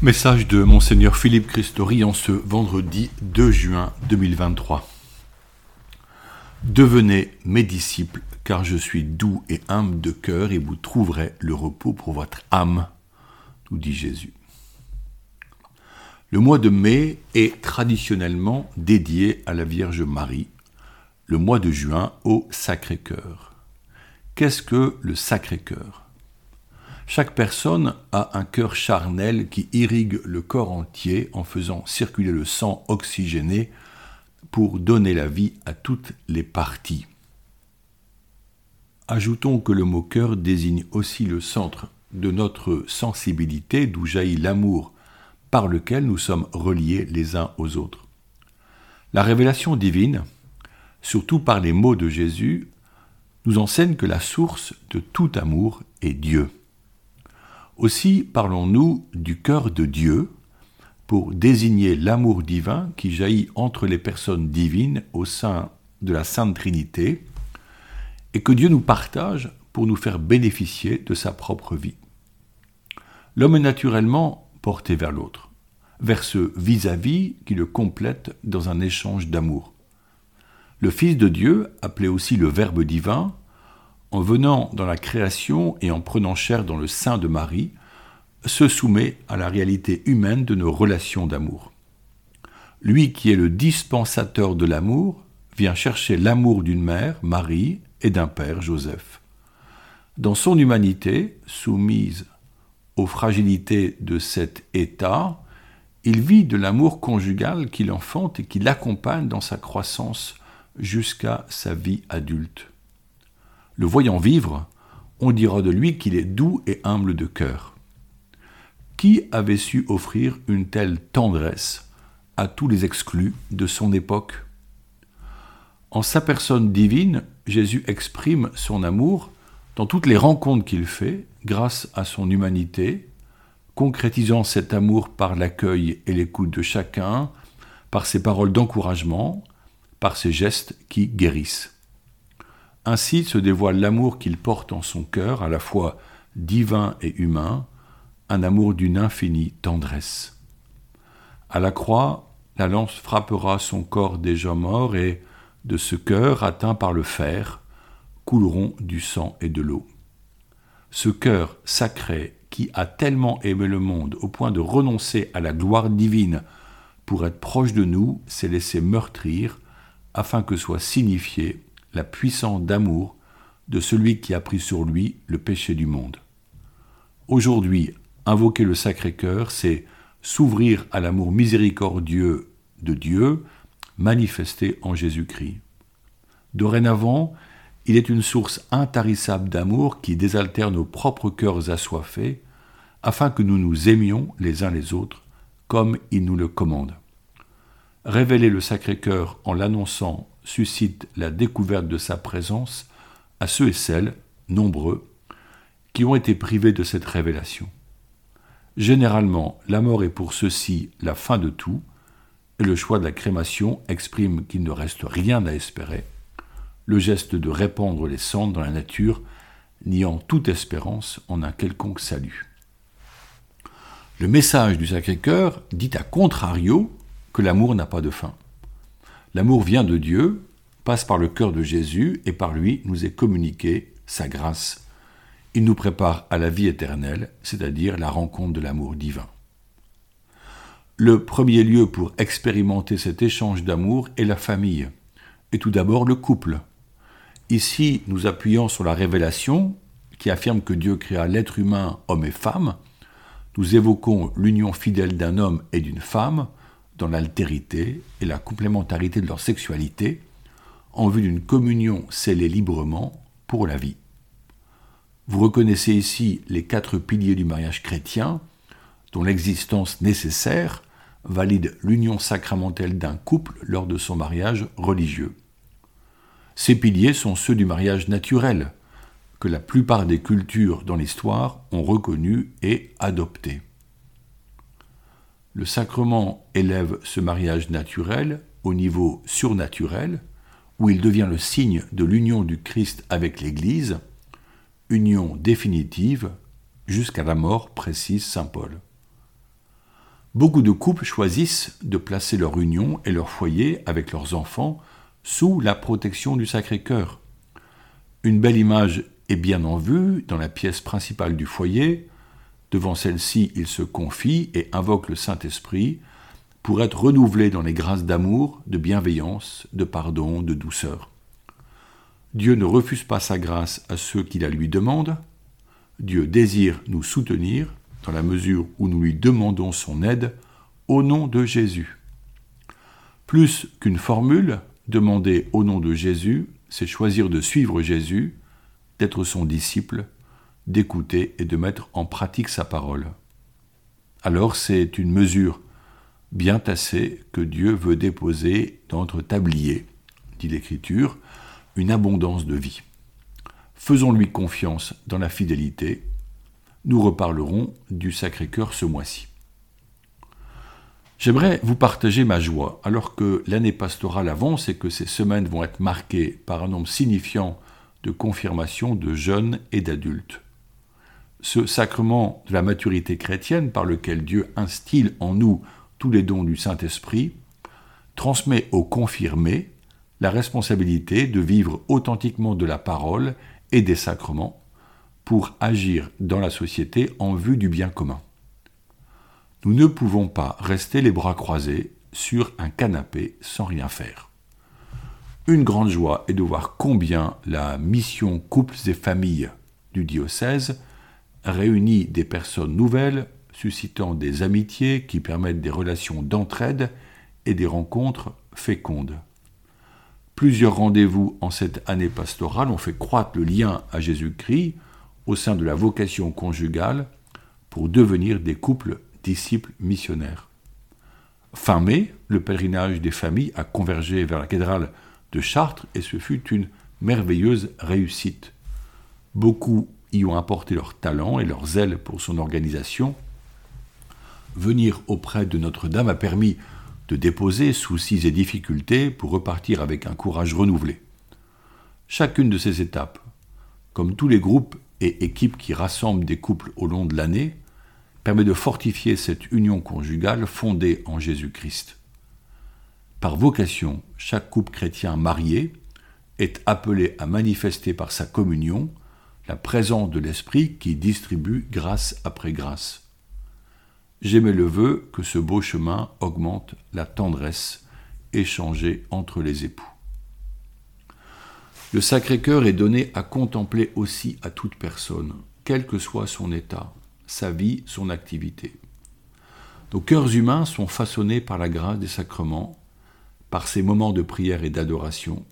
Message de Monseigneur Philippe Christori en ce vendredi 2 juin 2023. Devenez mes disciples, car je suis doux et humble de cœur, et vous trouverez le repos pour votre âme, nous dit Jésus. Le mois de mai est traditionnellement dédié à la Vierge Marie, le mois de juin au Sacré-Cœur. Qu'est-ce que le Sacré-Cœur? Chaque personne a un cœur charnel qui irrigue le corps entier en faisant circuler le sang oxygéné pour donner la vie à toutes les parties. Ajoutons que le mot cœur désigne aussi le centre de notre sensibilité d'où jaillit l'amour par lequel nous sommes reliés les uns aux autres. La révélation divine, surtout par les mots de Jésus, nous enseigne que la source de tout amour est Dieu. Aussi parlons-nous du cœur de Dieu pour désigner l'amour divin qui jaillit entre les personnes divines au sein de la Sainte Trinité et que Dieu nous partage pour nous faire bénéficier de sa propre vie. L'homme est naturellement porté vers l'autre, vers ce vis-à-vis qui le complète dans un échange d'amour. Le Fils de Dieu, appelé aussi le Verbe divin, en venant dans la création et en prenant chair dans le sein de Marie, se soumet à la réalité humaine de nos relations d'amour. Lui qui est le dispensateur de l'amour vient chercher l'amour d'une mère, Marie, et d'un père, Joseph. Dans son humanité, soumise aux fragilités de cet état, il vit de l'amour conjugal qui l'enfante et qui l'accompagne dans sa croissance jusqu'à sa vie adulte. Le voyant vivre, on dira de lui qu'il est doux et humble de cœur. Qui avait su offrir une telle tendresse à tous les exclus de son époque? En sa personne divine, Jésus exprime son amour dans toutes les rencontres qu'il fait grâce à son humanité, concrétisant cet amour par l'accueil et l'écoute de chacun, par ses paroles d'encouragement, par ses gestes qui guérissent. Ainsi se dévoile l'amour qu'il porte en son cœur, à la fois divin et humain, un amour d'une infinie tendresse. À la croix, la lance frappera son corps déjà mort et, de ce cœur atteint par le fer, couleront du sang et de l'eau. Ce cœur sacré qui a tellement aimé le monde au point de renoncer à la gloire divine pour être proche de nous s'est laissé meurtrir afin que soit signifié la puissance d'amour de celui qui a pris sur lui le péché du monde. Aujourd'hui, invoquer le Sacré-Cœur, c'est s'ouvrir à l'amour miséricordieux de Dieu manifesté en Jésus-Christ. Dorénavant, il est une source intarissable d'amour qui désaltère nos propres cœurs assoiffés, afin que nous nous aimions les uns les autres comme il nous le commande. Révéler le Sacré-Cœur en l'annonçant suscite la découverte de sa présence à ceux et celles, nombreux, qui ont été privés de cette révélation. Généralement, la mort est pour ceux-ci la fin de tout, et le choix de la crémation exprime qu'il ne reste rien à espérer, le geste de répandre les cendres dans la nature, niant toute espérance en un quelconque salut. Le message du Sacré-Cœur dit à contrario que l'amour n'a pas de fin. L'amour vient de Dieu, passe par le cœur de Jésus et par lui nous est communiqué sa grâce. Il nous prépare à la vie éternelle, c'est-à-dire la rencontre de l'amour divin. Le premier lieu pour expérimenter cet échange d'amour est la famille, et tout d'abord le couple. Ici, nous appuyons sur la révélation qui affirme que Dieu créa l'être humain homme et femme. Nous évoquons l'union fidèle d'un homme et d'une femme, dans l'altérité et la complémentarité de leur sexualité, en vue d'une communion scellée librement pour la vie. Vous reconnaissez ici les quatre piliers du mariage chrétien, dont l'existence nécessaire valide l'union sacramentelle d'un couple lors de son mariage religieux. Ces piliers sont ceux du mariage naturel, que la plupart des cultures dans l'histoire ont reconnu et adopté. Le sacrement élève ce mariage naturel au niveau surnaturel, où il devient le signe de l'union du Christ avec l'Église, union définitive jusqu'à la mort, précise Saint Paul. Beaucoup de couples choisissent de placer leur union et leur foyer avec leurs enfants sous la protection du Sacré-Cœur. Une belle image est bien en vue dans la pièce principale du foyer. Devant celle-ci, il se confie et invoque le Saint-Esprit pour être renouvelé dans les grâces d'amour, de bienveillance, de pardon, de douceur. Dieu ne refuse pas sa grâce à ceux qui la lui demandent. Dieu désire nous soutenir dans la mesure où nous lui demandons son aide au nom de Jésus. Plus qu'une formule, demander au nom de Jésus, c'est choisir de suivre Jésus, d'être son disciple, d'écouter et de mettre en pratique sa parole. Alors c'est une mesure bien tassée que Dieu veut déposer dans notre tablier, dit l'Écriture, une abondance de vie. Faisons-lui confiance dans la fidélité. Nous reparlerons du Sacré-Cœur ce mois-ci. J'aimerais vous partager ma joie alors que l'année pastorale avance et que ces semaines vont être marquées par un nombre signifiant de confirmations de jeunes et d'adultes. Ce sacrement de la maturité chrétienne par lequel Dieu instille en nous tous les dons du Saint-Esprit transmet aux confirmés la responsabilité de vivre authentiquement de la parole et des sacrements pour agir dans la société en vue du bien commun. Nous ne pouvons pas rester les bras croisés sur un canapé sans rien faire. Une grande joie est de voir combien la mission Couples et Familles du diocèse réunit des personnes nouvelles, suscitant des amitiés qui permettent des relations d'entraide et des rencontres fécondes. Plusieurs rendez-vous en cette année pastorale ont fait croître le lien à Jésus-Christ au sein de la vocation conjugale pour devenir des couples disciples missionnaires. Fin mai, le pèlerinage des familles a convergé vers la cathédrale de Chartres et ce fut une merveilleuse réussite. Beaucoup y ont apporté leur talent et leur zèle pour son organisation. Venir auprès de Notre-Dame a permis de déposer soucis et difficultés pour repartir avec un courage renouvelé. Chacune de ces étapes, comme tous les groupes et équipes qui rassemblent des couples au long de l'année, permet de fortifier cette union conjugale fondée en Jésus-Christ. Par vocation, chaque couple chrétien marié est appelé à manifester par sa communion la présence de l'Esprit qui distribue grâce après grâce. J'aimais le vœu que ce beau chemin augmente la tendresse échangée entre les époux. Le Sacré-Cœur est donné à contempler aussi à toute personne, quel que soit son état, sa vie, son activité. Nos cœurs humains sont façonnés par la grâce des sacrements, par ces moments de prière et d'adoration,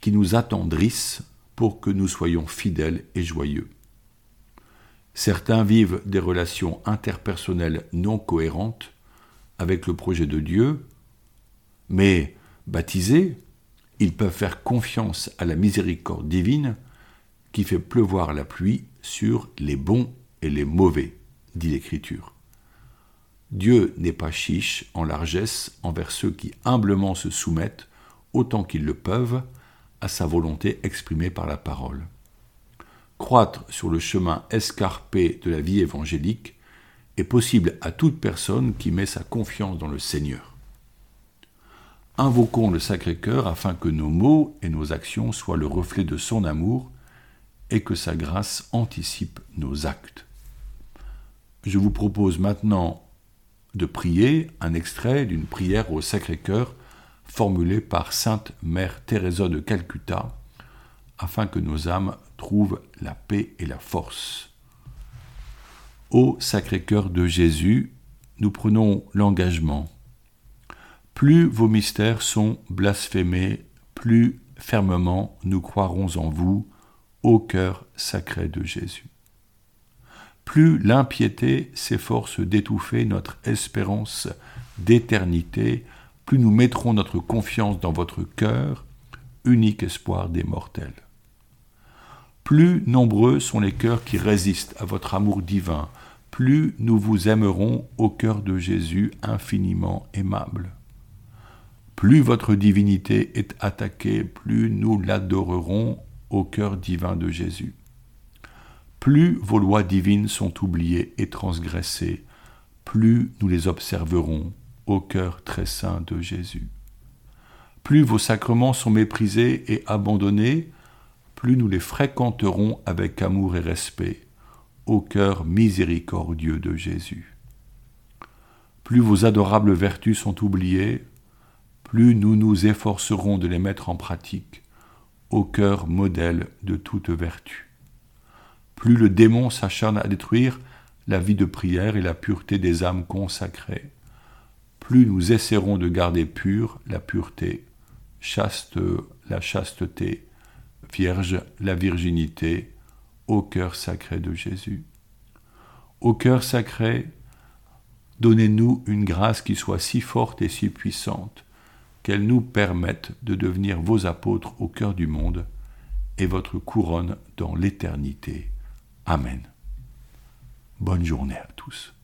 qui nous attendrissent pour que nous soyons fidèles et joyeux. Certains vivent des relations interpersonnelles non cohérentes avec le projet de Dieu, mais baptisés, ils peuvent faire confiance à la miséricorde divine qui fait pleuvoir la pluie sur les bons et les mauvais, dit l'Écriture. Dieu n'est pas chiche en largesse envers ceux qui humblement se soumettent, autant qu'ils le peuvent, à sa volonté exprimée par la parole croître sur le chemin escarpé de la vie évangélique est possible à toute personne qui met sa confiance dans le Seigneur. Invoquons le Sacré-Cœur afin que nos mots et nos actions soient le reflet de son amour et que sa grâce anticipe nos actes. Je vous propose maintenant de prier un extrait d'une prière au Sacré-Cœur formulée par Sainte Mère Teresa de Calcutta afin que nos âmes trouvent la paix et la force. Ô Sacré-Cœur de Jésus, nous prenons l'engagement. Plus vos mystères sont blasphémés, plus fermement nous croirons en vous, ô cœur sacré de Jésus. Plus l'impiété s'efforce d'étouffer notre espérance d'éternité, plus nous mettrons notre confiance dans votre cœur, unique espoir des mortels plus nombreux sont les cœurs qui résistent à votre amour divin, plus nous vous aimerons au cœur de Jésus infiniment aimable. Plus votre divinité est attaquée, plus nous l'adorerons au cœur divin de Jésus. Plus vos lois divines sont oubliées et transgressées, plus nous les observerons au cœur très saint de Jésus. Plus vos sacrements sont méprisés et abandonnés, plus nous les fréquenterons avec amour et respect au cœur miséricordieux de Jésus. Plus vos adorables vertus sont oubliées, plus nous nous efforcerons de les mettre en pratique au cœur modèle de toute vertu. Plus le démon s'acharne à détruire la vie de prière et la pureté des âmes consacrées, plus nous essaierons de garder pure la pureté, chaste la chasteté, vierge la virginité, au cœur sacré de Jésus. Au cœur sacré, donnez-nous une grâce qui soit si forte et si puissante qu'elle nous permette de devenir vos apôtres au cœur du monde et votre couronne dans l'éternité. Amen. Bonne journée à tous.